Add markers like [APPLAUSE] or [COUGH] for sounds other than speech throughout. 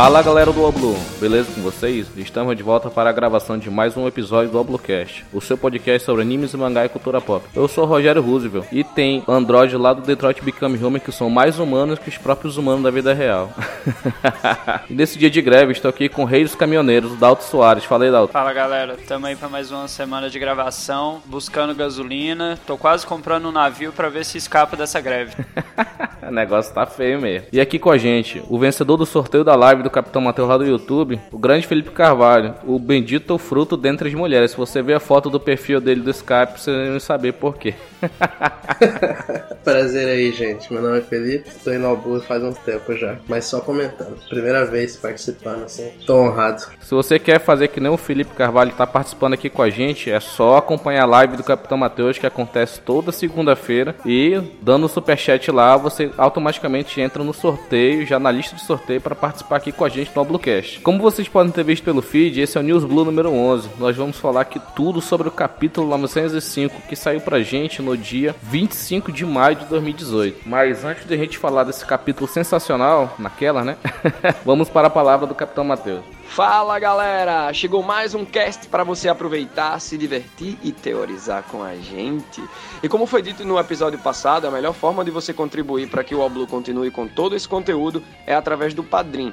Fala galera do Oblu, beleza com vocês? Estamos de volta para a gravação de mais um episódio do Oblocast, o seu podcast sobre animes, mangá e cultura pop. Eu sou o Rogério Roosevelt e tem Android lá do Detroit Become Human que são mais humanos que os próprios humanos da vida real. [LAUGHS] e nesse dia de greve estou aqui com o rei dos caminhoneiros, Dalto Soares. Fala aí, Dalto. Fala galera, estamos aí para mais uma semana de gravação, buscando gasolina. Tô quase comprando um navio para ver se escapa dessa greve. [LAUGHS] o negócio tá feio mesmo. E aqui com a gente, o vencedor do sorteio da live do Capitão Mateus lá do YouTube, o grande Felipe Carvalho, o bendito fruto dentre as mulheres. Se você ver a foto do perfil dele do Skype, você vai saber por quê. [LAUGHS] Prazer aí, gente. Meu nome é Felipe, estou indo ao faz um tempo já, mas só comentando. Primeira vez participando, assim, tô honrado. Se você quer fazer que nem o Felipe Carvalho está participando aqui com a gente, é só acompanhar a live do Capitão Mateus que acontece toda segunda-feira e dando o superchat lá, você automaticamente entra no sorteio, já na lista de sorteio para participar aqui com a gente no Bluecast. Como vocês podem ter visto pelo feed, esse é o News Blue número 11. Nós vamos falar aqui tudo sobre o capítulo 905 que saiu pra gente no dia 25 de maio de 2018. Mas antes de a gente falar desse capítulo sensacional, naquela, né? [LAUGHS] vamos para a palavra do Capitão Mateus. Fala galera! Chegou mais um cast para você aproveitar, se divertir e teorizar com a gente. E como foi dito no episódio passado, a melhor forma de você contribuir para que o Oblu continue com todo esse conteúdo é através do Padrim.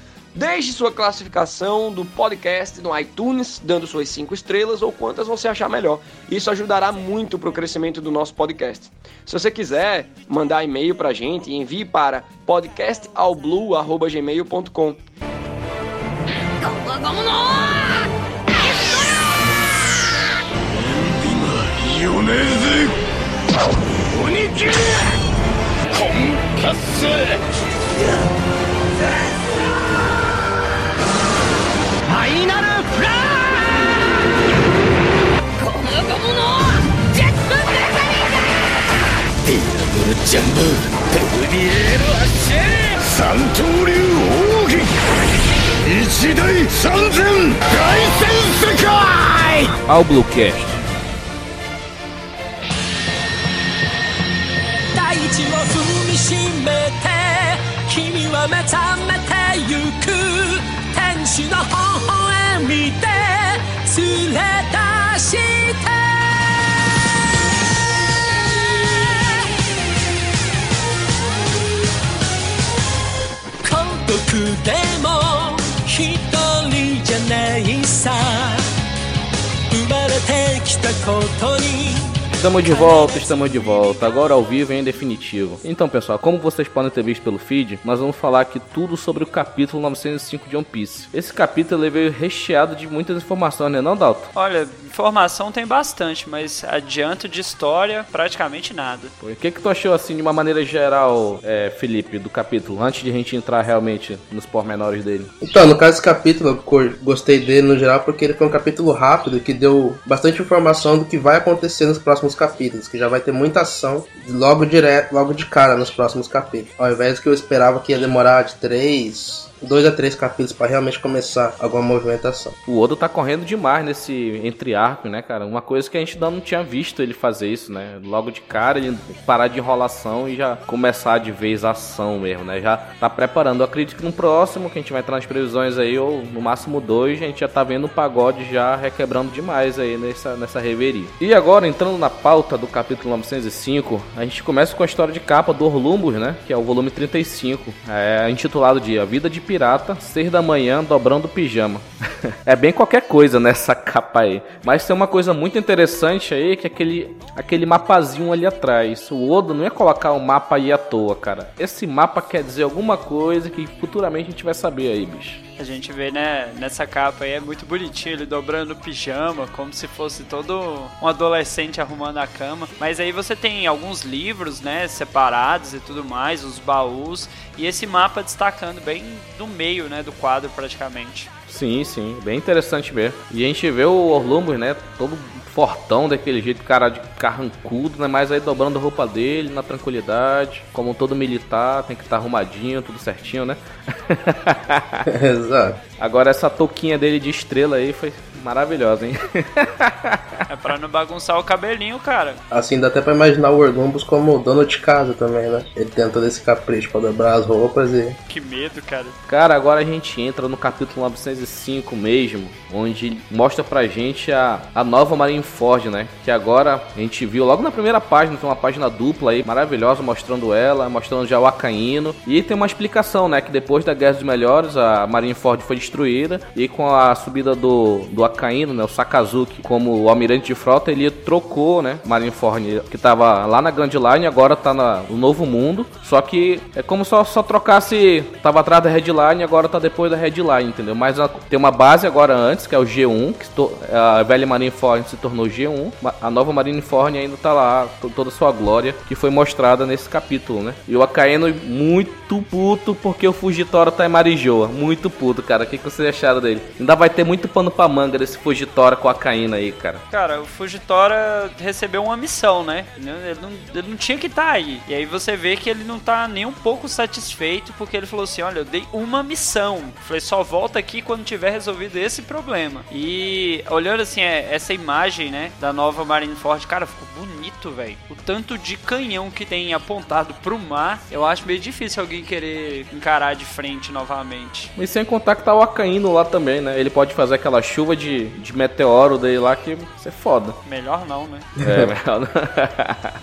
Deixe sua classificação do podcast no iTunes, dando suas 5 estrelas ou quantas você achar melhor. Isso ajudará muito para o crescimento do nosso podcast. Se você quiser mandar e-mail para a gente, envie para podcastalblue.gmail.com. ジャンボ飛びエロ発三刀流奥義一大三千大戦世界。青ブロッケ大地を踏みしめて君は目覚めてゆく。天使の微笑みで連れ出して。孤独でも一人じゃないさ。生まれてきたことに Estamos de volta, estamos de volta, agora ao vivo e em definitivo. Então, pessoal, como vocês podem ter visto pelo feed, nós vamos falar aqui tudo sobre o capítulo 905 de One Piece. Esse capítulo veio recheado de muitas informações, né, não, Dalton? Olha, informação tem bastante, mas adianto de história, praticamente nada. O que, que tu achou, assim, de uma maneira geral, é, Felipe, do capítulo, antes de a gente entrar realmente nos pormenores dele? Então, no caso desse capítulo, eu gostei dele no geral porque ele foi um capítulo rápido que deu bastante informação do que vai acontecer nos próximos capítulos, que já vai ter muita ação logo direto, logo de cara nos próximos capítulos. Ao invés que eu esperava que ia demorar de três dois a três capítulos para realmente começar alguma movimentação. O Odo tá correndo demais nesse entre arco, né, cara? Uma coisa que a gente ainda não tinha visto ele fazer isso, né? Logo de cara ele parar de enrolação e já começar de vez a ação mesmo, né? Já tá preparando. Eu acredito que no próximo, que a gente vai entrar nas previsões aí, ou no máximo dois, a gente já tá vendo o pagode já requebrando demais aí nessa, nessa reveria. E agora, entrando na pauta do capítulo 905, a gente começa com a história de capa do Orlumbus, né? Que é o volume 35, é intitulado de A Vida de pirata, seis da manhã, dobrando pijama. É bem qualquer coisa nessa [LAUGHS] capa aí. Mas tem uma coisa muito interessante aí, que é aquele, aquele mapazinho ali atrás. O Odo não ia colocar o um mapa aí à toa, cara. Esse mapa quer dizer alguma coisa que futuramente a gente vai saber aí, bicho. A gente vê, né, nessa capa aí, é muito bonitinho, ele dobrando o pijama, como se fosse todo um adolescente arrumando a cama. Mas aí você tem alguns livros, né, separados e tudo mais, os baús, e esse mapa destacando bem no meio, né, do quadro praticamente. Sim, sim, bem interessante mesmo. E a gente vê o Orlumbus, né, todo fortão daquele jeito, cara de carrancudo, né, mas aí dobrando a roupa dele na tranquilidade, como todo militar, tem que estar arrumadinho, tudo certinho, né? [LAUGHS] [LAUGHS] Exato. Agora essa touquinha dele de estrela aí foi maravilhosa, hein? É pra não bagunçar o cabelinho, cara. Assim, dá até pra imaginar o Orlumbus como dono de casa também, né? Ele tem todo esse capricho pra dobrar as roupas e. Que medo, cara. Cara, agora a gente entra no capítulo 905 mesmo, onde mostra pra gente a, a nova Marineford, né? Que agora a gente viu logo na primeira página, tem uma página dupla aí, maravilhosa, mostrando ela, mostrando já o Acaíno. E tem uma explicação, né? Que depois da Guerra dos Melhores, a Marineford foi destruída, e com a subida do, do Acaíno, né? O Sakazuki, como o almirante de frota, ele trocou, né? Marineford, que tava lá na Grand Line, agora tá na, no Novo Mundo. Só que é como só, só trocasse, tava atrás da Headline, agora tá depois da Headline, entendeu? Mas a- tem uma base agora antes, que é o G1, que to- a velha Marineford se tornou G1, ma- a nova Marineford ainda tá lá, to- toda a sua glória, que foi mostrada nesse capítulo, né? E o Akaeno muito puto porque o Fugitora tá em Marijoa, muito puto, cara. O que, que vocês acharam dele? Ainda vai ter muito pano pra manga desse Fugitora com a Akaino aí, cara. Cara, o Fujitora recebeu uma missão, né? Ele não, ele não tinha que estar aí. E aí você vê que ele não tá nem um pouco satisfeito, porque ele falou assim: olha, eu dei uma missão. Eu Falei, só volta aqui quando tiver resolvido esse problema. E olhando assim, é, essa imagem, né, da nova Marineford, cara, ficou bonito, velho. O tanto de canhão que tem apontado pro mar, eu acho meio difícil alguém querer encarar de frente novamente. E sem contar que tá o Akaino lá também, né? Ele pode fazer aquela chuva de, de meteoro dele lá que isso é foda. Melhor não, né? É, [LAUGHS] melhor não.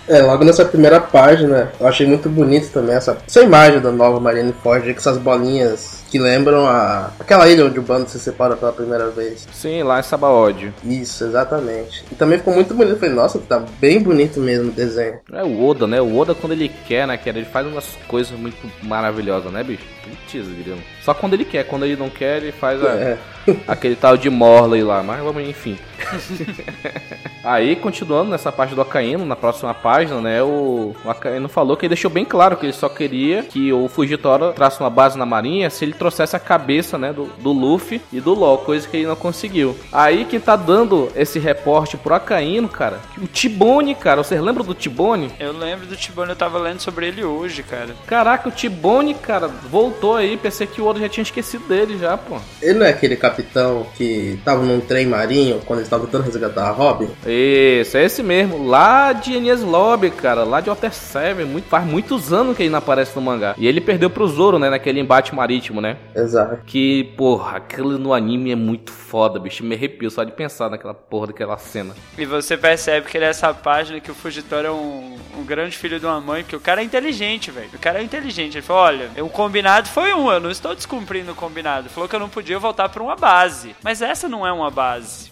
É, logo nessa primeira página, eu achei muito bonito também essa, essa imagem da nova Marineford, com essas bolinhas que lembram a aquela ilha onde o bando se separa pela primeira vez. Sim, lá em Sabaody. Isso, exatamente. E também ficou muito bonito. Eu falei, nossa, tá bem bonito mesmo o desenho. É o Oda, né? O Oda quando ele quer, né, cara? Ele faz umas coisas muito maravilhosas, né, bicho? Putz, grilo. Só quando ele quer, quando ele não quer, ele faz a- É. [LAUGHS] aquele tal de Morley lá, mas enfim. [LAUGHS] Aí, continuando nessa parte do Akaino, na próxima página, né, o, o Akaino falou que ele deixou bem claro que ele só queria que o Fujitora traça uma base na marinha se ele trouxesse a cabeça, né, do, do Luffy e do LOL, coisa que ele não conseguiu. Aí, quem tá dando esse reporte pro Akaino, cara, o Tibone, cara, vocês lembram do Tibone? Eu lembro do Tibone, eu tava lendo sobre ele hoje, cara. Caraca, o Tibone, cara, voltou aí, pensei que o Oda já tinha esquecido dele já, pô. Ele não é aquele capitão que tava num trem marinho quando eles estavam tentando resgatar a Robin? Isso, é esse mesmo. Lá de Enies Lobby, cara. Lá de Water 7. Muito, faz muitos anos que ele não aparece no mangá. E ele perdeu pro Zoro, né? Naquele embate marítimo, né? Exato. Que, porra, aquilo no anime é muito foda, bicho. Me arrepio só de pensar naquela porra daquela cena. E você percebe que nessa página que o Fugitório é um, um grande filho de uma mãe, porque o cara é inteligente, velho. O cara é inteligente. Ele falou: olha, o combinado foi um, eu não estou descumprindo o combinado. Ele falou que eu não podia voltar pra uma base. Mas essa não é uma base.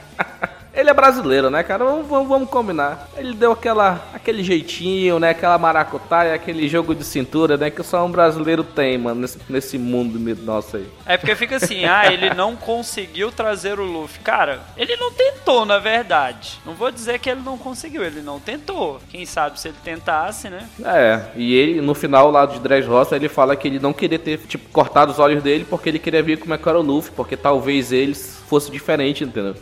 é brasileiro, né, cara? Vamos, vamos, vamos combinar. Ele deu aquela, aquele jeitinho, né? Aquela maracutaia, aquele jogo de cintura, né? Que só um brasileiro tem, mano, nesse, nesse mundo nosso aí. É porque fica assim, ah, ele [LAUGHS] não conseguiu trazer o Luffy. Cara, ele não tentou, na verdade. Não vou dizer que ele não conseguiu, ele não tentou. Quem sabe se ele tentasse, né? É, e ele, no final lá de Dressrosa, ele fala que ele não queria ter, tipo, cortado os olhos dele porque ele queria ver como é que era o Luffy, porque talvez eles fosse diferente, entendeu?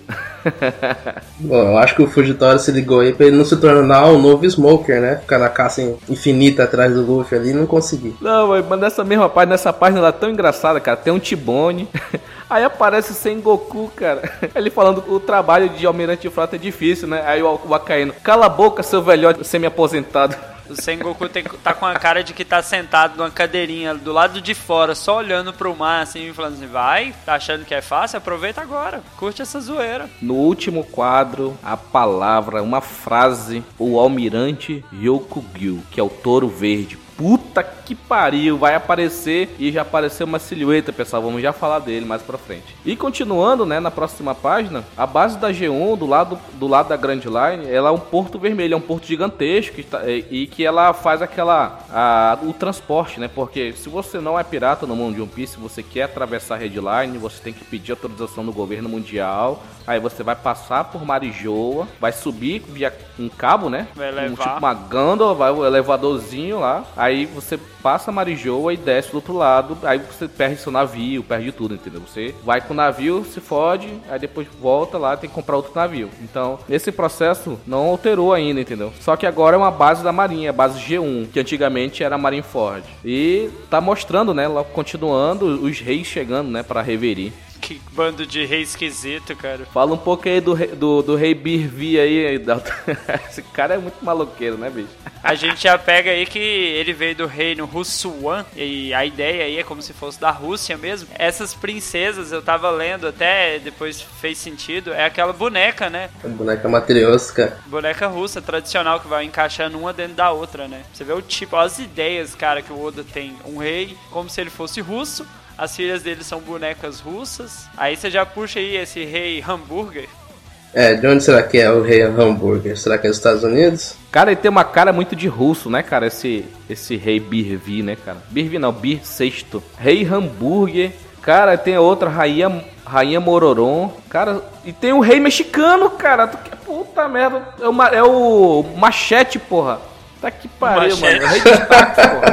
[LAUGHS] Bom, eu acho que o Fugitório se ligou aí pra ele não se tornar um novo Smoker, né? Ficar na caça infinita atrás do Luffy ali e não conseguir. Não, mas nessa mesma página, nessa página lá tão engraçada, cara, tem um Tibone. [LAUGHS] Aí aparece sem Goku, cara. [LAUGHS] Ele falando o trabalho de almirante de frota é difícil, né? Aí o, o cala a boca, seu velhote semi-aposentado. [LAUGHS] O Sengoku tem, tá com a cara de que tá sentado numa cadeirinha do lado de fora, só olhando pro mar assim, falando assim: vai, tá achando que é fácil? Aproveita agora, curte essa zoeira. No último quadro, a palavra, uma frase, o almirante Ryokugyu, que é o touro verde. Puta que pariu, vai aparecer e já apareceu uma silhueta, pessoal. Vamos já falar dele mais pra frente. E continuando, né, na próxima página, a base da G1 do lado do lado da Grand Line, ela é um porto vermelho, é um porto gigantesco que tá- e, e que ela faz aquela a- o transporte, né? Porque se você não é pirata no mundo de One Piece, você quer atravessar a Red Line, você tem que pedir autorização do governo mundial. Aí você vai passar por Marijoa, vai subir via um cabo, né? Vai Um, levar. tipo uma gândola, vai o elevadorzinho lá. Aí você passa Marijoa e desce do outro lado, aí você perde seu navio, perde tudo, entendeu? Você vai com o navio, se fode, aí depois volta lá tem que comprar outro navio. Então, nesse processo não alterou ainda, entendeu? Só que agora é uma base da Marinha, a base G1, que antigamente era Marineford. E tá mostrando, né, lá continuando os reis chegando, né, para Reverie. Que bando de rei esquisito, cara. Fala um pouco aí do, rei- do, do rei Birvi aí, Dalton. [LAUGHS] Esse cara é muito maloqueiro, né, bicho? A gente já pega aí que ele veio do reino Russuan, e a ideia aí é como se fosse da Rússia mesmo. Essas princesas, eu tava lendo até, depois fez sentido, é aquela boneca, né? A boneca matriosca. Boneca russa tradicional que vai encaixando uma dentro da outra, né? Você vê o tipo, as ideias, cara, que o Oda tem. Um rei como se ele fosse russo, as filhas dele são bonecas russas. Aí você já puxa aí esse rei hambúrguer. É, de onde será que é o rei hambúrguer? Será que é dos Estados Unidos? Cara, ele tem uma cara muito de russo, né, cara? Esse, esse rei Birvi, né, cara? Birvi não, Bir sexto. Rei Hambúrguer. Cara, tem outra, rainha, rainha Mororon. Cara, e tem o rei mexicano, cara. Tu que- Puta merda. É o, ma- é o Machete, porra. Tá que pariu, mano. É o rei dos tacos, porra.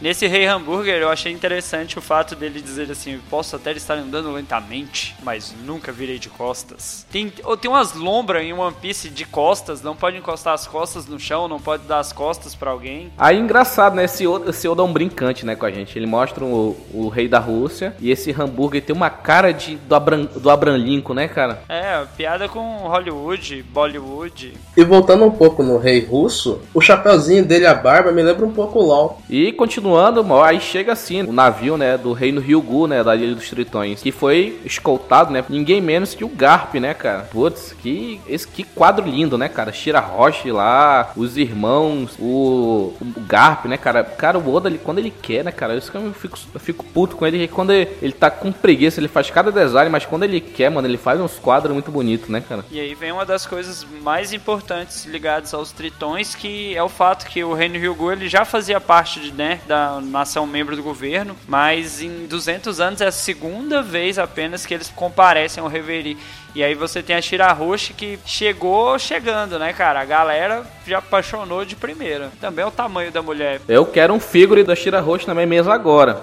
Nesse rei hambúrguer, eu achei interessante o fato dele dizer assim: posso até estar andando lentamente, mas nunca virei de costas. Tem, ou tem umas lombras em One Piece de costas, não pode encostar as costas no chão, não pode dar as costas pra alguém. Aí engraçado, né? Esse Oda, esse Oda é um brincante, né, com a gente. Ele mostra o, o rei da Rússia e esse hambúrguer tem uma cara de, do, Abram, do Abraham Lincoln, né, cara? É, piada com Hollywood, Bollywood. E voltando um pouco no rei russo, o chapeuzinho dele, a barba, me lembra um pouco o LOL. E continuando, aí chega assim o navio, né, do reino Ryugu, né, da Ilha dos Tritões, que foi escoltado, né, ninguém menos que o Garp, né, cara. Putz, que esse que quadro lindo, né, cara. Shira Roche lá, os irmãos, o, o Garp, né, cara. Cara, o Oda, ele, quando ele quer, né, cara, isso que eu fico, eu fico puto com ele, que quando ele, ele tá com preguiça, ele faz cada design, mas quando ele quer, mano, ele faz uns quadros muito bonitos, né, cara. E aí vem uma das coisas mais importantes ligadas aos tritões, que é o fato que o reino Ryugu ele já fazia parte de, né, da nação membro do governo, mas em 200 anos é a segunda vez apenas que eles comparecem ao Reverie. E aí você tem a Shirahoshi que chegou chegando, né, cara? A galera já apaixonou de primeira. Também é o tamanho da mulher. Eu quero um figure da Shira Roche na minha mesa agora.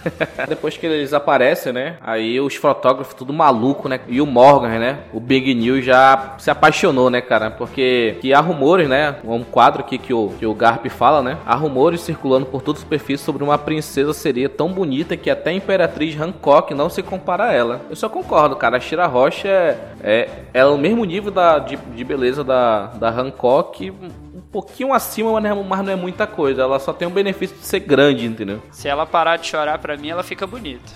[LAUGHS] Depois que eles aparecem, né? Aí os fotógrafos tudo maluco, né? E o Morgan, né? O Big News já se apaixonou, né, cara? Porque que há rumores, né? Um quadro aqui que o, que o Garp fala, né? Há rumores circulando por toda a superfície sobre uma princesa seria tão bonita que até a Imperatriz Hancock não se compara a ela. Eu só concordo, cara. A Shira Roche é, é, o mesmo nível da, de, de beleza da, da Hancock um pouquinho acima, mas não, é, mas não é muita coisa. Ela só tem o benefício de ser grande, entendeu? Se ela parar de chorar pra mim, ela fica bonita.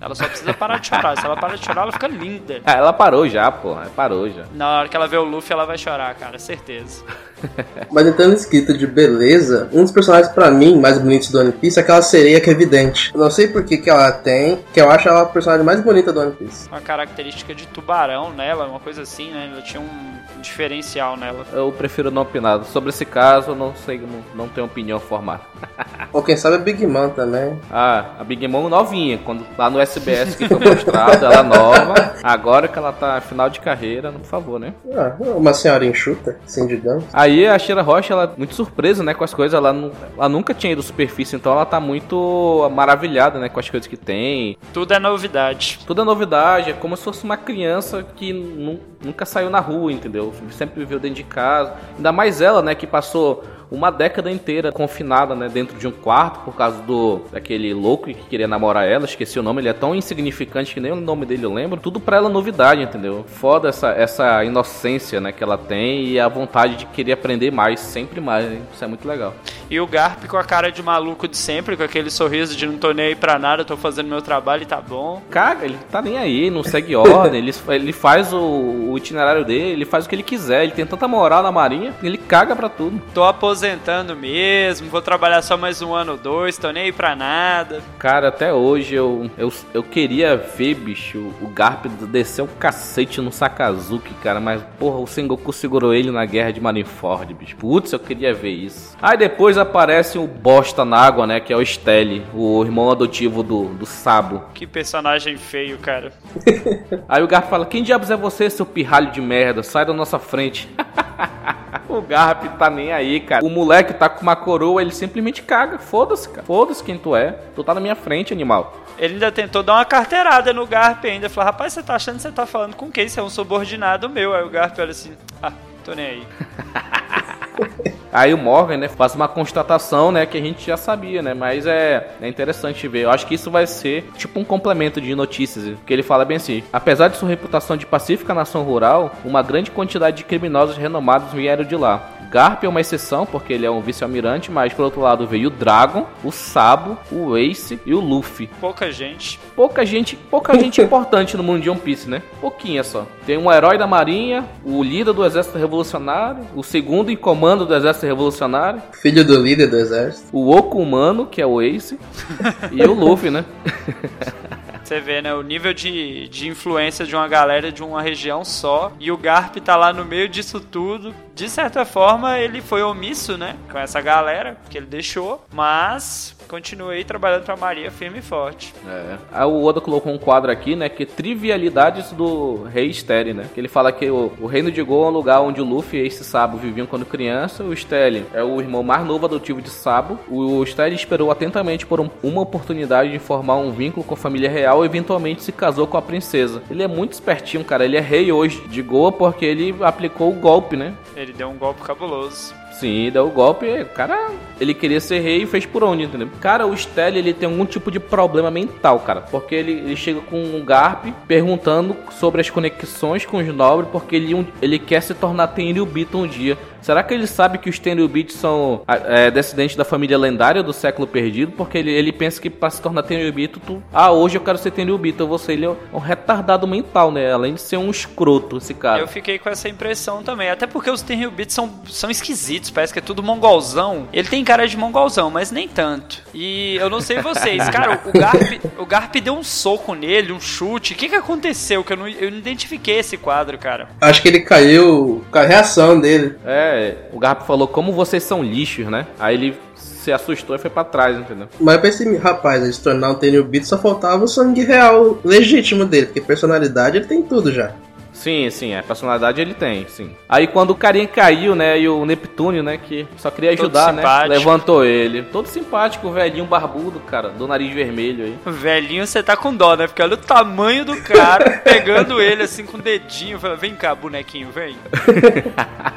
Ela só precisa parar de chorar. Se ela parar de chorar, ela fica linda. Ah, ela parou já, porra. Parou já. Na hora que ela vê o Luffy, ela vai chorar, cara, certeza. [LAUGHS] Mas entrando escrito de beleza, um dos personagens pra mim mais bonitos do One Piece é aquela sereia que é vidente. Eu não sei por que, que ela tem, que eu acho ela a personagem mais bonita do One Piece. Uma característica de tubarão nela, uma coisa assim, né? Ela tinha um diferencial nela. Eu prefiro não opinar. Sobre esse caso, eu não sei, não, não tenho opinião formada. [LAUGHS] Ou quem sabe a Big Mom também. Ah, a Big Mom novinha, quando lá no SBS que foi mostrado, ela nova. Agora que ela tá final de carreira, por favor, né? Ah, uma senhora enxuta, assim digamos. Aí a Shira Rocha, ela é muito surpresa, né, com as coisas. Ela, nu- ela nunca tinha ido superfície, então ela tá muito maravilhada, né, com as coisas que tem. Tudo é novidade. Tudo é novidade, é como se fosse uma criança que nu- nunca saiu na rua, entendeu? Sempre viveu dentro de casa. Ainda mais ela, né, que passou uma década inteira confinada, né, dentro de um quarto por causa do daquele louco que queria namorar ela, esqueci o nome, ele é tão insignificante que nem o nome dele eu lembro. Tudo pra ela novidade, entendeu? Foda essa, essa inocência, né, que ela tem e a vontade de querer aprender mais, sempre mais, hein? Isso é muito legal. E o Garp com a cara de maluco de sempre, com aquele sorriso de não tô nem aí pra nada, tô fazendo meu trabalho e tá bom. Caga, ele tá nem aí, não segue [LAUGHS] ordem, ele, ele faz o, o itinerário dele, ele faz o que ele quiser, ele tem tanta moral na marinha, ele caga pra tudo. Tô aposentando mesmo, vou trabalhar só mais um ano ou dois, tô nem aí pra nada. Cara, até hoje eu, eu, eu queria ver, bicho, o Garp descer o cacete no Sakazuki, cara, mas porra, o Sengoku segurou ele na guerra de Marineford, bicho. Putz, eu queria ver isso. Aí depois aparece o bosta na água, né, que é o Stelle, o irmão adotivo do, do Sabo. Que personagem feio, cara. [LAUGHS] Aí o Garp fala, quem diabos é você, seu pirralho de merda? Sai da nossa frente. [LAUGHS] [LAUGHS] O Garp tá nem aí, cara. O moleque tá com uma coroa, ele simplesmente caga. Foda-se, cara. Foda-se quem tu é. Tu tá na minha frente, animal. Ele ainda tentou dar uma carteirada no Garp ainda. Falou, rapaz, você tá achando que você tá falando com quem? Você é um subordinado meu. Aí o Garp olha assim, ah, tô nem aí. [LAUGHS] Aí o Morgan, né, faz uma constatação, né, que a gente já sabia, né, mas é, é interessante ver. Eu acho que isso vai ser tipo um complemento de notícias, que ele fala bem assim: apesar de sua reputação de pacífica nação rural, uma grande quantidade de criminosos renomados vieram de lá. Garp é uma exceção, porque ele é um vice-almirante, mas por outro lado veio o Dragon, o Sabo, o Ace e o Luffy. Pouca gente. Pouca gente, pouca gente [LAUGHS] importante no mundo de One Piece, né? Pouquinha só. Tem um herói da marinha, o líder do exército revolucionário, o segundo em comando do exército revolucionário, Filho do líder do exército. o Oco humano, que é o Ace, [LAUGHS] e o Luffy, né? Você vê, né, o nível de, de influência de uma galera de uma região só. E o Garp tá lá no meio disso tudo. De certa forma, ele foi omisso, né, com essa galera, que ele deixou. Mas continuei trabalhando pra Maria firme e forte. É. Aí o Oda colocou um quadro aqui, né? Que é trivialidades do Rei Stelle, né? Que ele fala que o, o Reino de Go é um lugar onde o Luffy e esse Sabo viviam quando criança. O Stelle é o irmão mais novo adotivo de Sabo. O Stelle esperou atentamente por um- uma oportunidade de formar um vínculo com a família real e eventualmente se casou com a princesa. Ele é muito espertinho, cara. Ele é rei hoje de Goa porque ele aplicou o golpe, né? Ele deu um golpe cabuloso. Sim, deu o golpe. O cara, ele queria ser rei e fez por onde, entendeu? Cara, o Stelle, ele tem algum tipo de problema mental, cara. Porque ele, ele chega com um Garp perguntando sobre as conexões com os nobres, porque ele, um- ele quer se tornar Tenryubito um dia. Será que ele sabe que os Tenryubitos são é, descendentes da família lendária do século perdido? Porque ele, ele pensa que pra se tornar Tenryubito, tu... Ah, hoje eu quero ser Tenryubito. Eu vou ser ele é um retardado mental, né? Além de ser um escroto, esse cara. Eu fiquei com essa impressão também. Até porque os Tenryubits são, são esquisitos. Parece que é tudo mongolzão. Ele tem cara de mongolzão, mas nem tanto. E eu não sei vocês. [LAUGHS] Cara, o Garp, o Garp deu um soco nele, um chute. O que, que aconteceu? Que eu não, eu não identifiquei esse quadro, cara. Acho que ele caiu com a reação dele. É, o Garp falou como vocês são lixos, né? Aí ele se assustou e foi pra trás, entendeu? Mas pra esse rapaz ele se tornar um Tenryubito só faltava o sangue real legítimo dele, porque personalidade ele tem tudo já. Sim, sim, a personalidade ele tem, sim. Aí quando o carinha caiu, né, e o Neptúnio, né, que só queria Todo ajudar, né, simpático. levantou ele. Todo simpático, o velhinho barbudo, cara, do nariz vermelho aí. Velhinho, você tá com dó, né? Porque olha o tamanho do cara [LAUGHS] pegando ele assim com o dedinho. Fala, vem cá, bonequinho, vem. [LAUGHS]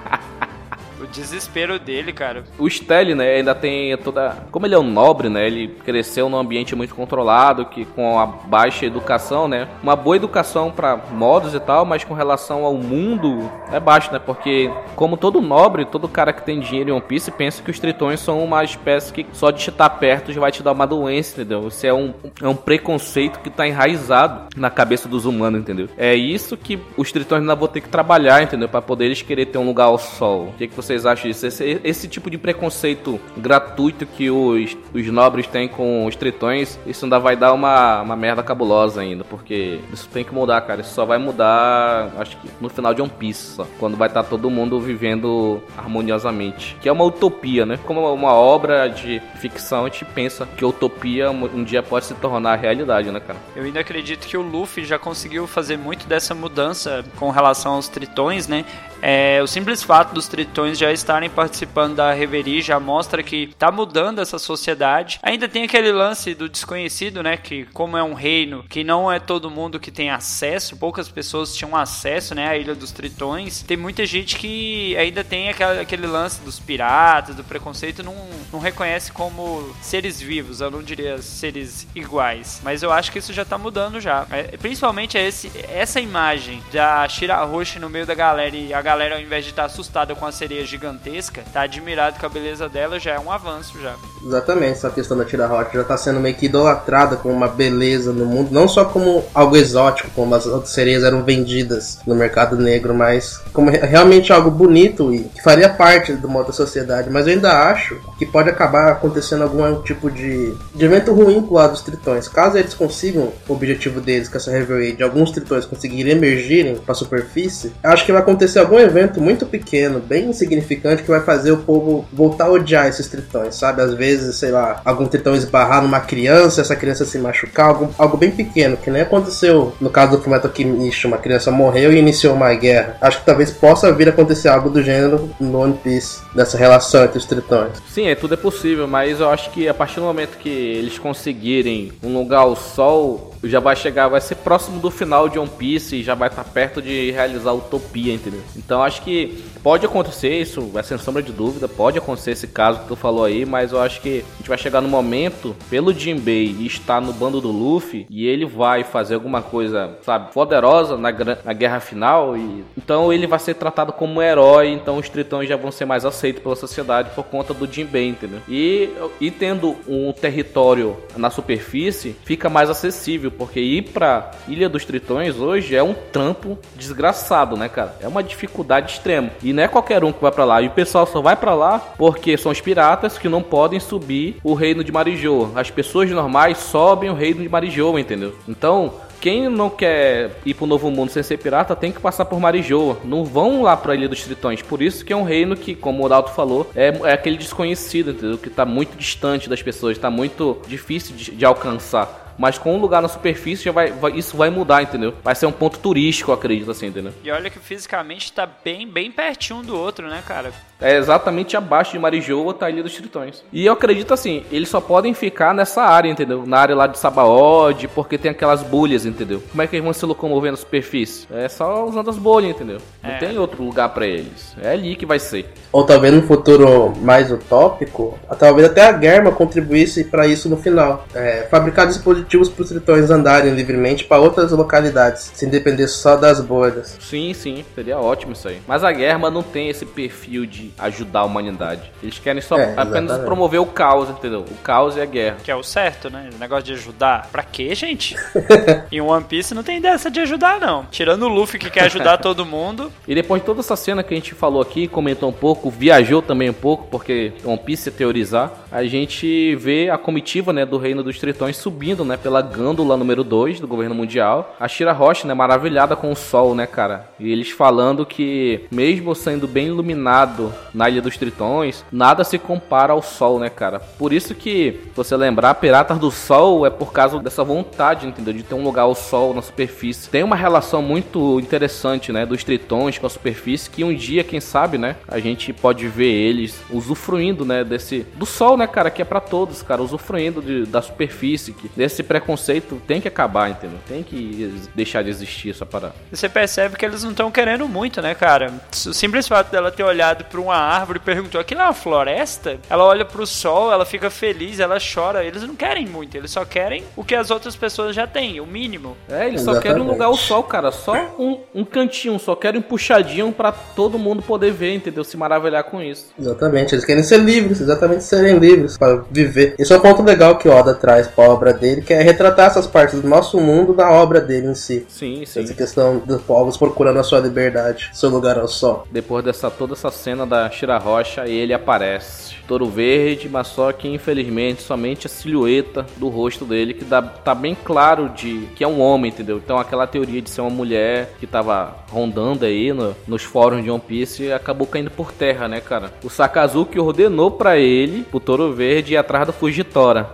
desespero dele, cara. O Stelle, né, ainda tem toda. Como ele é um nobre, né? Ele cresceu num ambiente muito controlado, que com a baixa educação, né? Uma boa educação pra modos e tal, mas com relação ao mundo é baixo, né? Porque, como todo nobre, todo cara que tem dinheiro em One Piece pensa que os tritões são uma espécie que só de estar perto já vai te dar uma doença, entendeu? Isso é um, é um preconceito que tá enraizado na cabeça dos humanos, entendeu? É isso que os tritões ainda vão ter que trabalhar, entendeu? Pra poder eles querer ter um lugar ao sol. O que, que vocês acham disso? Esse, esse tipo de preconceito gratuito que os, os nobres têm com os tritões, isso ainda vai dar uma, uma merda cabulosa ainda, porque isso tem que mudar, cara. Isso só vai mudar, acho que no final de One Piece, só. Quando vai estar todo mundo vivendo harmoniosamente. Que é uma utopia, né? Como uma obra de ficção, a gente pensa que utopia um dia pode se tornar realidade, né, cara? Eu ainda acredito que o Luffy já conseguiu fazer muito dessa mudança com relação aos tritões, né? É, o simples fato dos tritões já estarem participando da Reverie já mostra que tá mudando essa sociedade. Ainda tem aquele lance do desconhecido, né? Que como é um reino que não é todo mundo que tem acesso, poucas pessoas tinham acesso, né? À Ilha dos Tritões. Tem muita gente que ainda tem aquela- aquele lance dos piratas, do preconceito, não, não reconhece como seres vivos. Eu não diria seres iguais. Mas eu acho que isso já tá mudando já. É, principalmente esse, essa imagem da Shira Roche no meio da galera e a galera, ao invés de estar assustada com a sereia gigantesca, tá admirado com a beleza dela, já é um avanço já. Exatamente, essa questão da Tira Hot já tá sendo meio que idolatrada como uma beleza no mundo, não só como algo exótico, como as outras sereias eram vendidas no mercado negro, mas como re- realmente algo bonito e que faria parte de uma outra sociedade. Mas eu ainda acho que pode acabar acontecendo algum tipo de, de evento ruim pro lado dos tritões. Caso eles consigam o objetivo deles, com essa Reverie, de alguns tritões conseguirem emergirem pra superfície, acho que vai acontecer algum evento muito pequeno, bem insignificante, que vai fazer o povo voltar a odiar esses tritões, sabe? Às vezes, sei lá, algum tritão esbarrar numa criança, essa criança se machucar, algo, algo bem pequeno, que nem aconteceu no caso do Fumeto Kimishi, uma criança morreu e iniciou uma guerra. Acho que talvez possa vir a acontecer algo do gênero no One Piece, dessa relação entre os tritões. Sim, é, tudo é possível, mas eu acho que a partir do momento que eles conseguirem um lugar ao sol, já vai chegar, vai ser próximo do final de One Piece e já vai estar perto de realizar a utopia, entendeu? Então acho que pode acontecer isso, vai sem sombra de dúvida, pode acontecer esse caso que tu falou aí, mas eu acho que a gente vai chegar no momento, pelo Jinbei estar no bando do Luffy, e ele vai fazer alguma coisa, sabe, poderosa na, na guerra final, e então ele vai ser tratado como um herói, então os tritões já vão ser mais aceitos pela sociedade por conta do Jinbei, entendeu? E, e tendo um território na superfície, fica mais acessível porque ir pra Ilha dos Tritões hoje é um trampo desgraçado, né, cara? É uma dificuldade extrema. E não é qualquer um que vai para lá. E o pessoal só vai para lá porque são os piratas que não podem subir o reino de Marijô. As pessoas normais sobem o reino de Marijô, entendeu? Então, quem não quer ir pro Novo Mundo sem ser pirata tem que passar por Marijoa. Não vão lá pra Ilha dos Tritões. Por isso que é um reino que, como o Dalto falou, é, é aquele desconhecido, entendeu? Que tá muito distante das pessoas, tá muito difícil de, de alcançar. Mas com um lugar na superfície, já vai, vai, isso vai mudar, entendeu? Vai ser um ponto turístico, eu acredito, assim, entendeu? E olha que fisicamente tá bem, bem pertinho um do outro, né, cara? É exatamente abaixo de Marijoa, tá a Ilha dos Tritões. E eu acredito assim, eles só podem ficar nessa área, entendeu? Na área lá de Sabaody, porque tem aquelas bolhas, entendeu? Como é que eles vão se locomover na superfície? É só usando as bolhas, entendeu? Não É. tem outro lugar pra eles. É ali que vai ser. Ou talvez no futuro mais utópico, talvez até a Germa contribuísse para isso no final. É, fabricar dispositivos para os tritões andarem livremente para outras localidades, sem depender só das bolhas. Sim, sim, seria ótimo isso aí. Mas a Germa não tem esse perfil de ajudar a humanidade. Eles querem só É, apenas promover o caos, entendeu? O caos e a guerra. Que é o certo, né? O negócio de ajudar. Pra quê, gente? [LAUGHS] em One Piece não tem dessa de ajudar, não. Tirando o Luffy que quer ajudar [LAUGHS] todo mundo. E depois de toda essa cena que a gente falou aqui, comentou um pouco, viajou também um pouco, porque One Piece é teorizar, a gente vê a comitiva, né, do Reino dos Tritões subindo, né, pela gândula número 2 do governo mundial. A Shira Roche, né, maravilhada com o sol, né, cara? E eles falando que mesmo sendo bem iluminado na Ilha dos Tritões, nada se compara ao sol, né, cara? Por isso que, se você lembrar, Piratas do Sol é por causa dessa vontade, entendeu? De ter um lugar ao sol na superfície. Tem uma relação muito interessante, né, dos tritões com a superfície, que um dia, quem sabe, né, a gente pode ver eles usufruindo, né, desse do sol, né, cara, que é pra todos, cara, usufruindo de- da superfície, que desse preconceito tem que acabar, entendeu? Tem que deixar de existir essa parada. Você percebe que eles não estão querendo muito, né, cara? O simples fato dela ter olhado pra uma árvore e perguntou: aquilo é uma floresta? Ela olha pro sol, ela fica feliz, ela chora. Eles não querem muito, eles só querem o que as outras pessoas já têm, o mínimo. É, eles só querem um Exatamente. lugar ao sol, cara, só um, um cantinho, só querem um puxadinho pra todo mundo poder ver, entendeu? Se maravilhar com isso. Exatamente, eles querem ser livres, exatamente serem livres para viver. Esse é um ponto legal que o Oda traz para a obra dele, que é retratar essas partes do nosso mundo na obra dele em si. Sim, sim. Essa questão dos povos procurando a sua liberdade, seu lugar ao sol. Depois dessa toda essa cena da Shira Rocha, ele aparece. Touro verde, mas só que infelizmente somente a silhueta do rosto dele que dá, tá bem claro de que é um homem, entendeu? Então aquela teoria de ser uma mulher que tava rondando aí no- nos fóruns de One Piece acabou caindo por terra, né, cara? O Sakazuki ordenou pra ele, pro Touro Verde, ir atrás do Fujitora.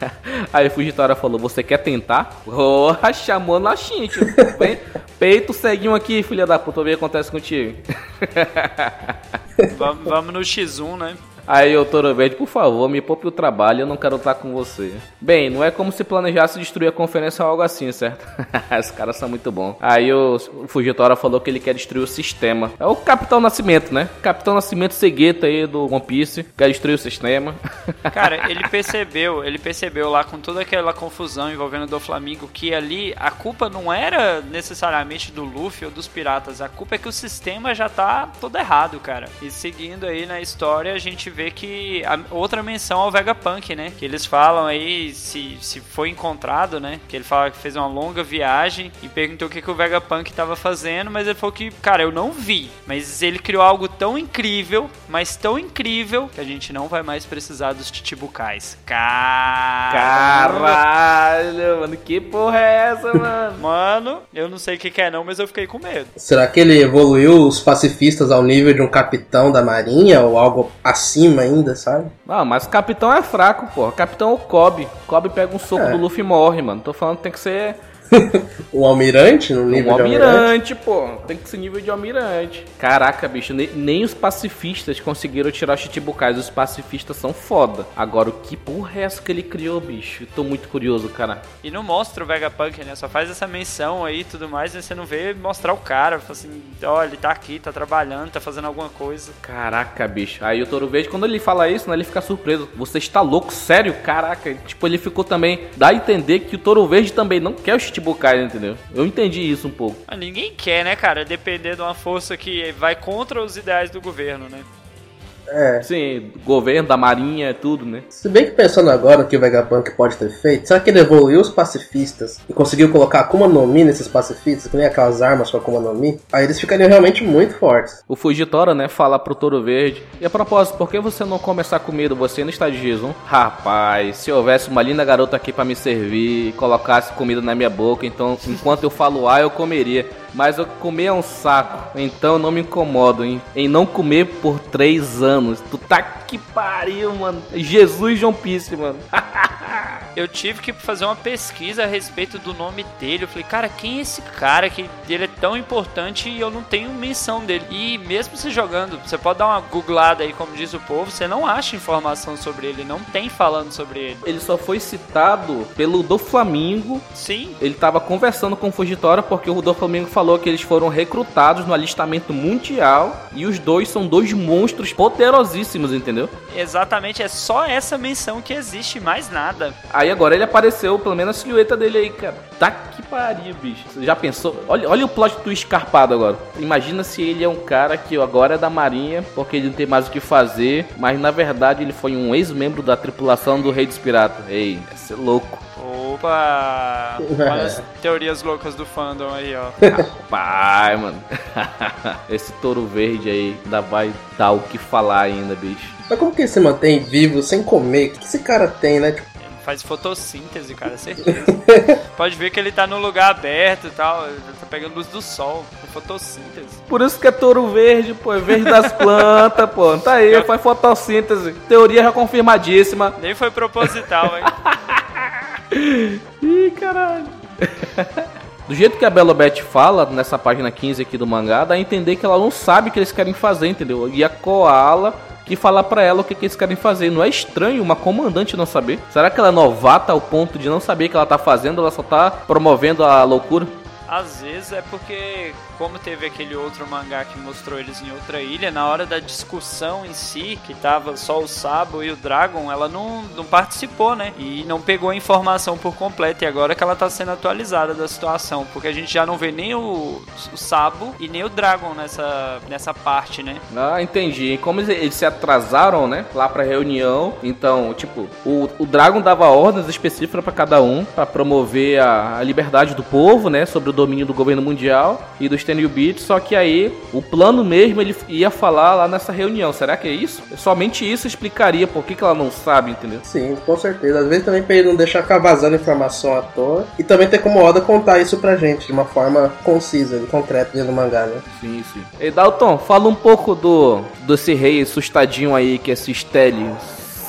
[LAUGHS] aí o Fujitora falou: Você quer tentar? Porra, [LAUGHS] chamou na xinte. Peito ceguinho aqui, filha da puta, o que acontece contigo. [LAUGHS] Vamos, vamos no X1, né? Aí o Toro Verde, por favor, me poupe o trabalho, eu não quero estar com você. Bem, não é como se planejasse destruir a conferência ou algo assim, certo? [LAUGHS] Os caras são muito bons. Aí o, Fujitora falou que ele quer destruir o sistema. É o Capitão Nascimento, né? Capitão Nascimento Segueta aí do One Piece, quer destruir o sistema. [LAUGHS] Cara, ele percebeu, ele percebeu lá com toda aquela confusão envolvendo o do Flamengo que ali a culpa não era necessariamente do Luffy ou dos piratas, a culpa é que o sistema já tá todo errado, cara. E seguindo aí na história, a gente vê que a outra menção ao Vegapunk, né? Que eles falam aí se, se foi encontrado, né? Que ele fala que fez uma longa viagem e perguntou o que, que o Vegapunk tava fazendo, mas ele falou que, cara, eu não vi. Mas ele criou algo tão incrível, mas tão incrível, que a gente não vai mais precisar dos Chichibukais. Caramba! Caralho, mano. Que porra é essa, [LAUGHS] mano? Mano, eu não sei o que, que é não, mas eu fiquei com medo. Será que ele evoluiu os pacifistas ao nível de um capitão da marinha ou algo acima ainda, sabe? Não, mas o capitão é fraco, porra. Capitão é o Kobe. Kobe pega um soco É. do Luffy e morre, mano. Tô falando que tem que ser [LAUGHS] Um almirante no nível um de almirante? almirante, pô. Tem que ser nível de almirante. Caraca, bicho, ne- nem os pacifistas conseguiram tirar os Chichibukais. Os pacifistas são foda. Agora, o que porra é essa que ele criou, bicho? Tô muito curioso, cara. E não mostra o Vegapunk, né? Só faz essa menção aí e tudo mais, e você não vê mostrar o cara. Fala assim, ó, ele tá aqui, tá trabalhando, tá fazendo alguma coisa. Caraca, bicho. Aí o Toro Verde, quando ele fala isso, né, ele fica surpreso. Você está louco? Sério? Caraca. Tipo, ele ficou também... Dá a entender que o Toro Verde também não quer os Chichibukais, entendeu? Eu entendi isso um pouco. Mas ninguém quer, né, cara? Depender de uma força que vai contra os ideais do governo, né? É. Sim, governo, da marinha, tudo, né? Se bem que pensando agora o que o Vegapunk pode ter feito, será que ele evoluiu os pacifistas e conseguiu colocar Akuma no Mi nesses pacifistas, que nem aquelas armas com Akuma no Mi? Aí eles ficariam realmente muito fortes. O Fujitora, né, fala pro Toro Verde. E a propósito, por que você não come essa comida? Você não está de jejum? Rapaz, se houvesse uma linda garota aqui pra me servir e colocasse comida na minha boca, então enquanto eu falo A, eu comeria. Mas eu comer é um saco, então eu não me incomodo em, em não comer por três anos. Tu tá que pariu, mano. Jesus John Piece, mano. [LAUGHS] Eu tive que fazer uma pesquisa a respeito do nome dele. Eu falei, cara, quem é esse cara que ele é tão importante e eu não tenho menção dele? E mesmo você jogando, você pode dar uma googlada aí, como diz o povo, você não acha informação sobre ele, não tem falando sobre ele. Ele só foi citado pelo do Flamingo Sim, Ele tava conversando com o Fujitora porque o Rodolfo Flamengo falou que eles foram recrutados no alistamento mundial e os dois são dois monstros poderosíssimos, entendeu? exatamente, é só essa menção que existe, mais nada. Aí agora ele apareceu, pelo menos a silhueta dele aí, cara. Tá que pariu, bicho. Você já pensou? Olha, olha o plot do escarpado agora. Imagina se ele é um cara que agora é da marinha porque ele não tem mais o que fazer, mas na verdade ele foi um ex-membro da tripulação do Rei dos Piratas. Ei, ia ser louco. Opa! Olha as teorias loucas do fandom aí, ó. [LAUGHS] Pai, mano. [LAUGHS] Esse touro verde aí ainda vai dar o que falar ainda, bicho. Mas como que ele se mantém vivo sem comer? O que esse cara tem, né? Tipo, Faz fotossíntese, cara, certeza. [LAUGHS] Pode ver que ele tá num lugar aberto e tal, tá pegando luz do sol, fotossíntese. Por isso que é touro verde, pô. É verde das [LAUGHS] plantas, pô. Tá aí, faz fotossíntese. Teoria já confirmadíssima. Nem foi proposital, hein? [LAUGHS] Ih, caralho. Do jeito que a Belobete fala nessa página 15 aqui do mangá, dá a entender que ela não sabe o que eles querem fazer, entendeu? E a Koala que fala pra ela o que, que eles querem fazer. Não é estranho uma comandante não saber? Será que ela é novata ao ponto de não saber o que ela tá fazendo? Ela só tá promovendo a loucura? Às vezes é porque, como teve aquele outro mangá que mostrou eles em outra ilha, na hora da discussão em si, que tava só o Sabo e o Dragon, ela não, não participou, né? E não pegou a informação por completo. E agora que ela tá sendo atualizada da situação, porque a gente já não vê nem o, o Sabo e nem o Dragon nessa, nessa parte, né? Ah, entendi. Como eles, se atrasaram, né? Lá pra reunião. Então, tipo, o, o Dragon dava ordens específicas pra cada um. pra promover a, a liberdade do povo, né? Sobre o domínio do governo mundial e dos Tenryubits. Só que aí, o plano mesmo, ele ia falar lá nessa reunião. Será que é isso? Somente isso explicaria por que, que ela não sabe, entendeu? sim, com certeza. Às vezes também pra ele não deixar ficar vazando informação à toa. E também ter como Oda contar isso pra gente de uma forma concisa e concreta dentro do mangá, né? Sim, sim. E Dalton, fala um pouco do desse rei assustadinho aí, que é Sistele,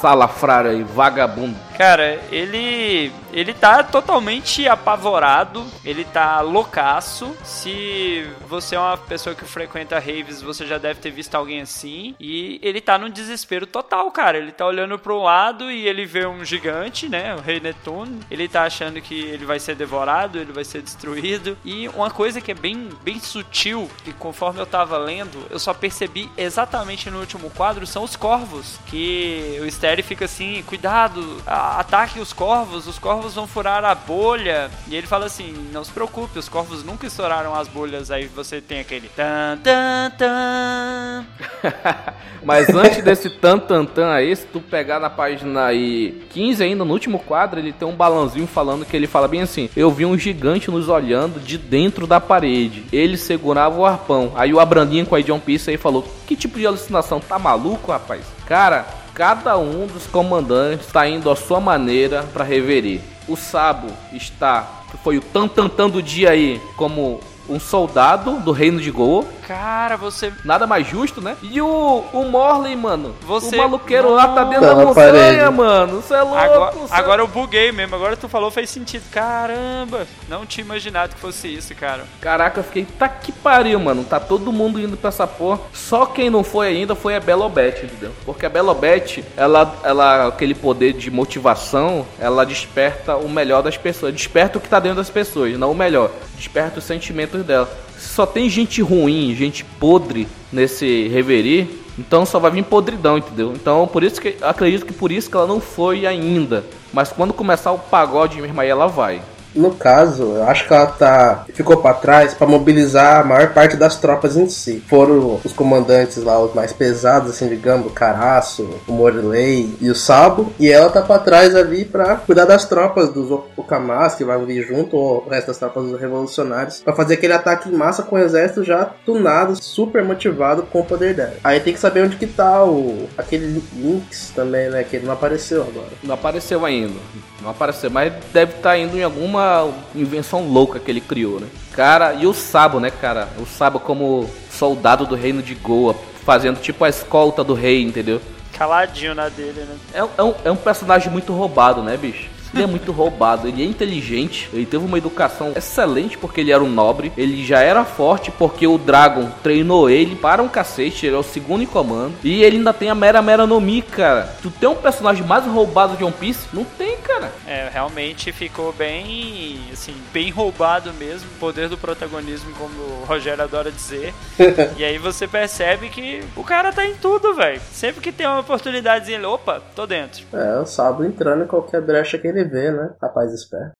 salafrário e vagabundo. Cara, ele ele tá totalmente apavorado, ele tá loucaço. Se você é uma pessoa que frequenta raves, você já deve ter visto alguém assim. E ele tá num desespero total, cara. Ele tá olhando pro lado e ele vê um gigante, né? O Rei Netuno. Ele tá achando que ele vai ser devorado, ele vai ser destruído. E uma coisa que é bem, bem sutil, e conforme eu tava lendo, eu só percebi exatamente no último quadro, são os corvos. Que o Steri fica assim, cuidado, a- ataque os corvos, os corvos vão furar a bolha. E ele fala assim, não se preocupe, os corvos nunca estouraram as bolhas. Aí você tem aquele tan tan tan. [LAUGHS] Mas antes desse tan tan tan aí, se tu pegar na página aí 15 ainda, no último quadro, ele tem um balãozinho falando que ele fala bem assim: Eu vi um gigante nos olhando de dentro da parede. Ele segurava o arpão. Aí o Abrandinho com a John Peace aí falou: Que tipo de alucinação? Tá maluco, rapaz? Cara, Cada um dos comandantes está indo à sua maneira para reverir. O Sabo está, que foi o tan tan tan do dia aí, como um soldado do reino de Goa. Cara, você. Nada mais justo, né? E o, o Morley, mano. Você- O maluqueiro lá tá dentro Tá da montanha, parede. mano. Você é louco. Agora, cê- agora eu buguei mesmo, agora tu falou fez sentido. Caramba, não tinha imaginado que fosse isso, cara. Caraca, eu fiquei, tá que pariu, mano. Tá todo mundo indo pra essa porra. Só quem não foi ainda foi a Belobete, entendeu? Porque a Belobete, ela, ela, aquele poder de motivação, ela desperta o melhor das pessoas. Desperta o que tá dentro das pessoas, não o melhor. Desperta os sentimentos dela. Se só tem gente ruim, gente podre nesse reverie, então só vai vir podridão, entendeu? Então, por isso que acredito que por isso que ela não foi ainda. Mas quando começar o pagode mesmo aí ela vai. No caso, eu acho que ela tá ficou pra trás pra mobilizar a maior parte das tropas em si. Foram os comandantes lá, os mais pesados, assim, digamos, o Caraço, o Morley e o Sabo. E ela tá pra trás ali pra cuidar das tropas dos Okamas, que vão vir junto, ou o resto das tropas dos revolucionários, pra fazer aquele ataque em massa com o exército já tunado, super motivado com o poder dela. Aí tem que saber onde que tá o aquele Lynx também, né? Que ele não apareceu agora. Não apareceu ainda. Não apareceu, mas deve estar indo em alguma invenção louca que ele criou, né? Cara, e o Sabo, né, cara? O Sabo como soldado do reino de Goa, fazendo tipo a escolta do rei, entendeu? Caladinho na dele, né? É, é um, é um personagem muito roubado, né, bicho? Ele é muito roubado, ele é inteligente, ele teve uma educação excelente porque ele era um nobre, ele já era forte porque o Dragon treinou ele para um cacete, ele é o segundo em comando, e ele ainda tem a Mera Mera no Mi, cara. Tu tem um personagem mais roubado de One Piece? Não tem, cara. É, realmente ficou bem, assim, bem roubado mesmo, o poder do protagonismo, como o Rogério adora dizer. [LAUGHS] e aí você percebe que o cara tá em tudo, velho. Sempre que tem uma oportunidade, ele, opa, tô dentro. É, o Sabo entrando em qualquer brecha que ele vê, né? Rapaz esperto.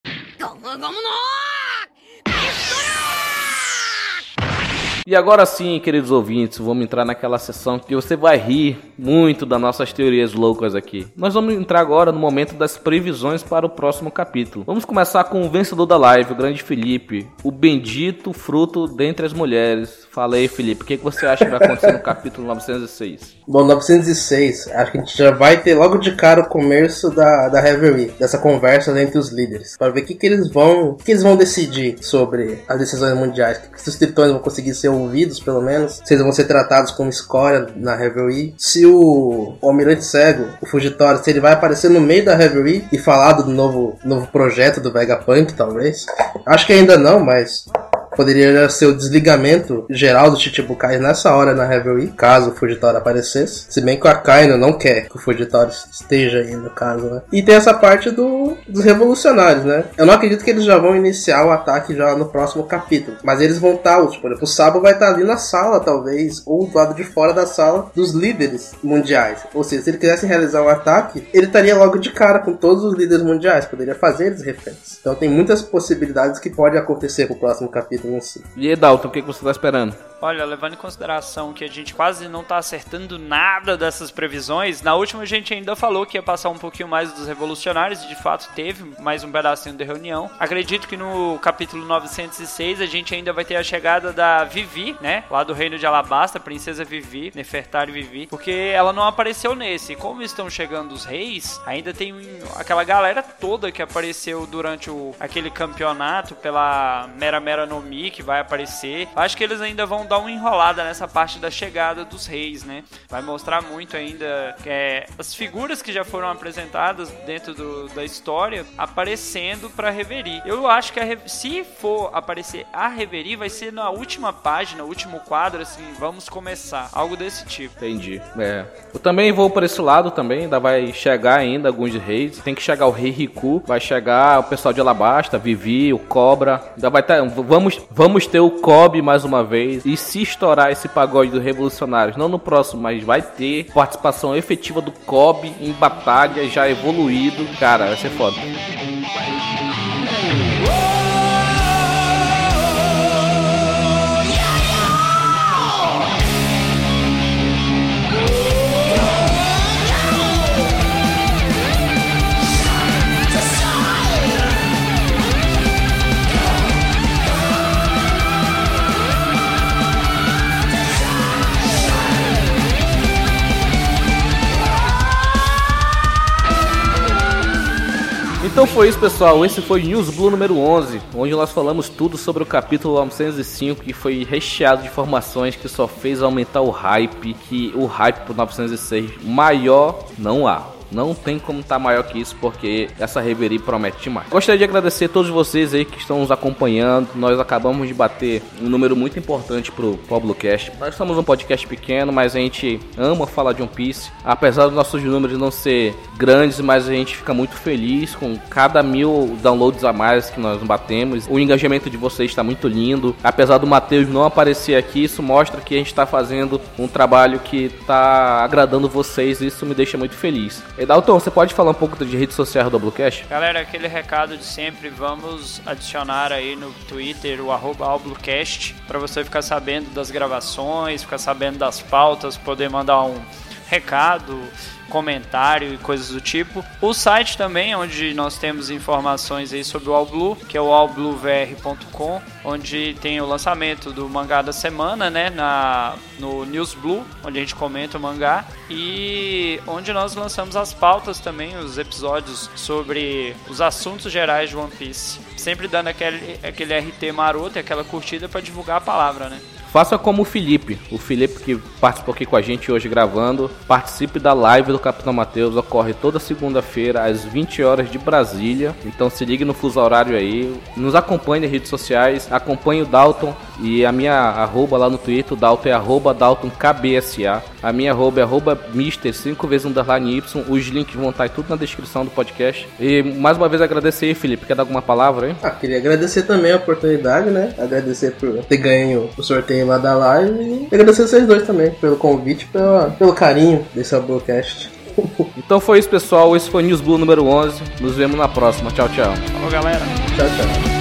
E agora sim, queridos ouvintes, vamos entrar naquela sessão que você vai rir muito das nossas teorias loucas aqui. Nós vamos entrar agora no momento das previsões para o próximo capítulo. Vamos começar com o vencedor da live, o grande Felipe, o bendito fruto dentre as mulheres. Fala aí, Felipe, o que, que você acha que vai acontecer no capítulo 906? Bom, 906, acho que a gente já vai ter logo de cara o começo da, da Reverie, dessa conversa entre os líderes, para ver o que, que eles vão, que eles vão decidir sobre as decisões mundiais, se os tritões vão conseguir ser ouvidos, pelo menos, se eles vão ser tratados como escória na Reverie, se o, o Almirante Cego, o Fugitório, se ele vai aparecer no meio da Reverie e falar do novo, novo projeto do Vegapunk, talvez. Acho que ainda não, mas Poderia ser o desligamento geral do Chichibukai nessa hora na Reverie, caso o Fujitora aparecesse. Se bem que o Akainu não quer que o Fujitora esteja aí, no caso, né? E tem essa parte do, dos revolucionários, né? Eu não acredito que eles já vão iniciar o ataque já no próximo capítulo. Mas eles vão estar, por exemplo, o Sabo vai estar ali na sala, talvez, ou do lado de fora da sala dos líderes mundiais. Ou seja, se ele quisesse realizar um ataque, ele estaria logo de cara com todos os líderes mundiais, poderia fazer eles reféns. Então tem muitas possibilidades que podem acontecer pro próximo capítulo E aí, Dalton, o que, que você tá esperando? Olha, levando em consideração que a gente quase não tá acertando nada dessas previsões, na última a gente ainda falou que ia passar um pouquinho mais dos revolucionários, e de fato teve mais um pedacinho de reunião. Acredito que no capítulo 906 a gente ainda vai ter a chegada da Vivi, né? Lá do reino de Alabasta, Princesa Vivi, Nefertari Vivi, porque ela não apareceu nesse. Como estão chegando os reis, ainda tem aquela galera toda que apareceu durante o, aquele campeonato pela Mera Mera no Mi que vai aparecer. Acho que eles ainda vão dar uma enrolada nessa parte da chegada dos reis, né? Vai mostrar muito ainda é, as figuras que já foram apresentadas dentro do- da história aparecendo pra Reverie. Eu acho que a se for aparecer a Reverie, vai ser na última página, último quadro, assim, vamos começar. Algo desse tipo. Entendi. É. Eu também vou por esse lado também, ainda vai chegar ainda alguns reis. Tem que chegar o rei Riku, vai chegar o pessoal de Alabasta, Vivi, o Cobra. Ainda vai ter, vamos, vamos ter o Kobe mais uma vez. E se estourar esse pagode dos revolucionários, não no próximo, mas vai ter participação efetiva do Kobe em batalha já evoluído. Cara, vai ser foda. Então foi isso, pessoal. Esse foi News Blue número 11, onde nós falamos tudo sobre o capítulo 905, que foi recheado de informações que só fez aumentar o hype, que o hype pro 906 maior não há. Não tem como estar tá maior que isso, porque essa reverie promete demais. Gostaria de agradecer a todos vocês aí que estão nos acompanhando. Nós acabamos de bater um número muito importante pro Poblocast. Nós somos um podcast pequeno, mas a gente ama falar de One Piece. Apesar dos nossos números não ser grandes, mas a gente fica muito feliz com cada mil downloads a mais que nós batemos. O engajamento de vocês está muito lindo. Apesar do Matheus não aparecer aqui, isso mostra que a gente está fazendo um trabalho que está agradando vocês e isso me deixa muito feliz. E Dalton, você pode falar um pouco de redes sociais do Bluecast? Galera, aquele recado de sempre, vamos adicionar aí no Twitter o arroba Albluecast para você ficar sabendo das gravações, ficar sabendo das pautas, poder mandar um recado, comentário e coisas do tipo. O site também, onde nós temos informações aí sobre o All Blue, que é o allbluevr.com, onde tem o lançamento do mangá da semana, né, na no News Blue, onde a gente comenta o mangá e onde nós lançamos as pautas também, os episódios sobre os assuntos gerais de One Piece, sempre dando aquele aquele RT maroto, aquela curtida para divulgar a palavra, né? Faça como o Felipe, o Felipe que participou aqui com a gente hoje gravando. Participe da live do Capitão Mateus, ocorre toda segunda-feira às 20 horas de Brasília. Então se ligue no fuso horário aí. Nos acompanhe nas redes sociais, acompanhe o Dalton e a minha arroba lá no Twitter, o Dalton é arroba DaltonKBSA. A minha arroba é arroba Mister 5 vezes underline Y. Os links vão estar tudo na descrição do podcast. E mais uma vez agradecer aí, Felipe. Quer dar alguma palavra aí? Ah, queria agradecer também a oportunidade, né? Agradecer por ter ganho o sorteio lá da live e agradecer vocês dois também pelo convite, pelo, pelo carinho desse podcast. [LAUGHS] então foi isso, pessoal. Esse foi News Blue número 11. Nos vemos na próxima. Tchau, tchau. Falou, galera. Tchau, tchau.